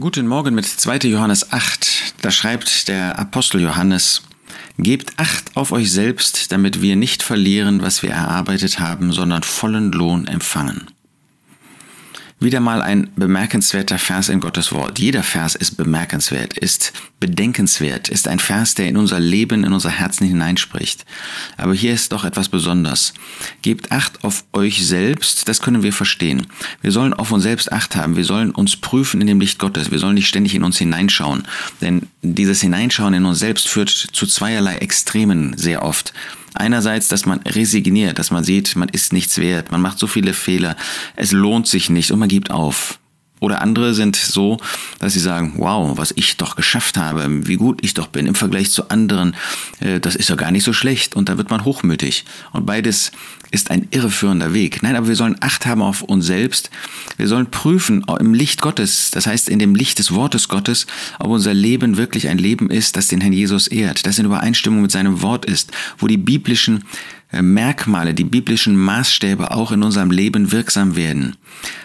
Guten Morgen mit 2. Johannes 8. Da schreibt der Apostel Johannes, Gebt Acht auf euch selbst, damit wir nicht verlieren, was wir erarbeitet haben, sondern vollen Lohn empfangen. Wieder mal ein bemerkenswerter Vers in Gottes Wort. Jeder Vers ist bemerkenswert, ist bedenkenswert, ist ein Vers, der in unser Leben, in unser Herzen hineinspricht. Aber hier ist doch etwas Besonderes. Gebt Acht auf euch selbst, das können wir verstehen. Wir sollen auf uns selbst Acht haben, wir sollen uns prüfen in dem Licht Gottes, wir sollen nicht ständig in uns hineinschauen. Denn dieses Hineinschauen in uns selbst führt zu zweierlei Extremen sehr oft. Einerseits, dass man resigniert, dass man sieht, man ist nichts wert, man macht so viele Fehler, es lohnt sich nicht und man gibt auf. Oder andere sind so, dass sie sagen, wow, was ich doch geschafft habe, wie gut ich doch bin im Vergleich zu anderen, äh, das ist doch gar nicht so schlecht. Und da wird man hochmütig. Und beides ist ein irreführender Weg. Nein, aber wir sollen Acht haben auf uns selbst. Wir sollen prüfen im Licht Gottes, das heißt in dem Licht des Wortes Gottes, ob unser Leben wirklich ein Leben ist, das den Herrn Jesus ehrt, das in Übereinstimmung mit seinem Wort ist, wo die biblischen äh, Merkmale, die biblischen Maßstäbe auch in unserem Leben wirksam werden.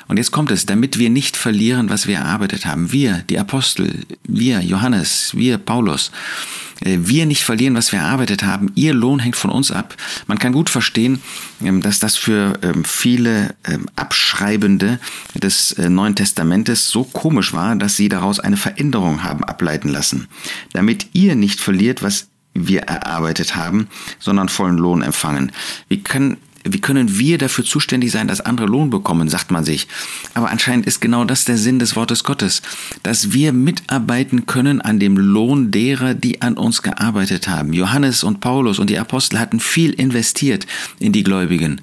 Und jetzt kommt es, damit wir nicht verlieren, was wir erarbeitet haben. Wir, die Apostel, wir, Johannes, wir, Paulus, wir nicht verlieren, was wir erarbeitet haben. Ihr Lohn hängt von uns ab. Man kann gut verstehen, ähm, dass das für ähm, viele ähm, Abschreibende des äh, Neuen Testamentes so komisch war, dass sie daraus eine Veränderung haben ableiten lassen. Damit ihr nicht verliert, was wir erarbeitet haben, sondern vollen Lohn empfangen. Wie können wie können wir dafür zuständig sein, dass andere Lohn bekommen, sagt man sich. Aber anscheinend ist genau das der Sinn des Wortes Gottes, dass wir mitarbeiten können an dem Lohn derer, die an uns gearbeitet haben. Johannes und Paulus und die Apostel hatten viel investiert in die Gläubigen.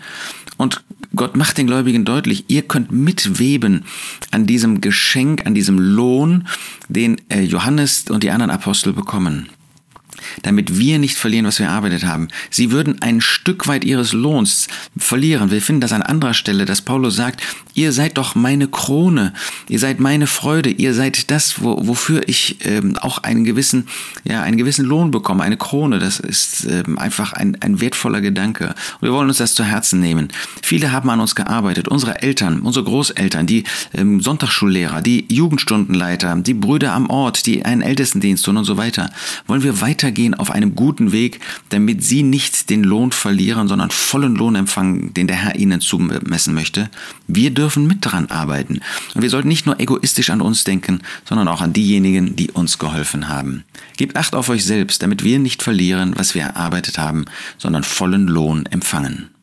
Und Gott macht den Gläubigen deutlich, ihr könnt mitweben an diesem Geschenk, an diesem Lohn, den äh, Johannes und die anderen Apostel bekommen damit wir nicht verlieren, was wir erarbeitet haben. Sie würden ein Stück weit ihres Lohns verlieren. Wir finden das an anderer Stelle, dass Paulus sagt, ihr seid doch meine Krone, ihr seid meine Freude, ihr seid das, wo, wofür ich ähm, auch einen gewissen, ja, einen gewissen Lohn bekomme, eine Krone. Das ist ähm, einfach ein, ein wertvoller Gedanke. Und wir wollen uns das zu Herzen nehmen. Viele haben an uns gearbeitet, unsere Eltern, unsere Großeltern, die ähm, Sonntagsschullehrer, die Jugendstundenleiter, die Brüder am Ort, die einen Ältestendienst tun und so weiter. Wollen wir weiter weitergehen auf einem guten Weg, damit sie nicht den Lohn verlieren, sondern vollen Lohn empfangen, den der Herr ihnen zumessen möchte. Wir dürfen mit daran arbeiten. Und wir sollten nicht nur egoistisch an uns denken, sondern auch an diejenigen, die uns geholfen haben. Gebt Acht auf euch selbst, damit wir nicht verlieren, was wir erarbeitet haben, sondern vollen Lohn empfangen.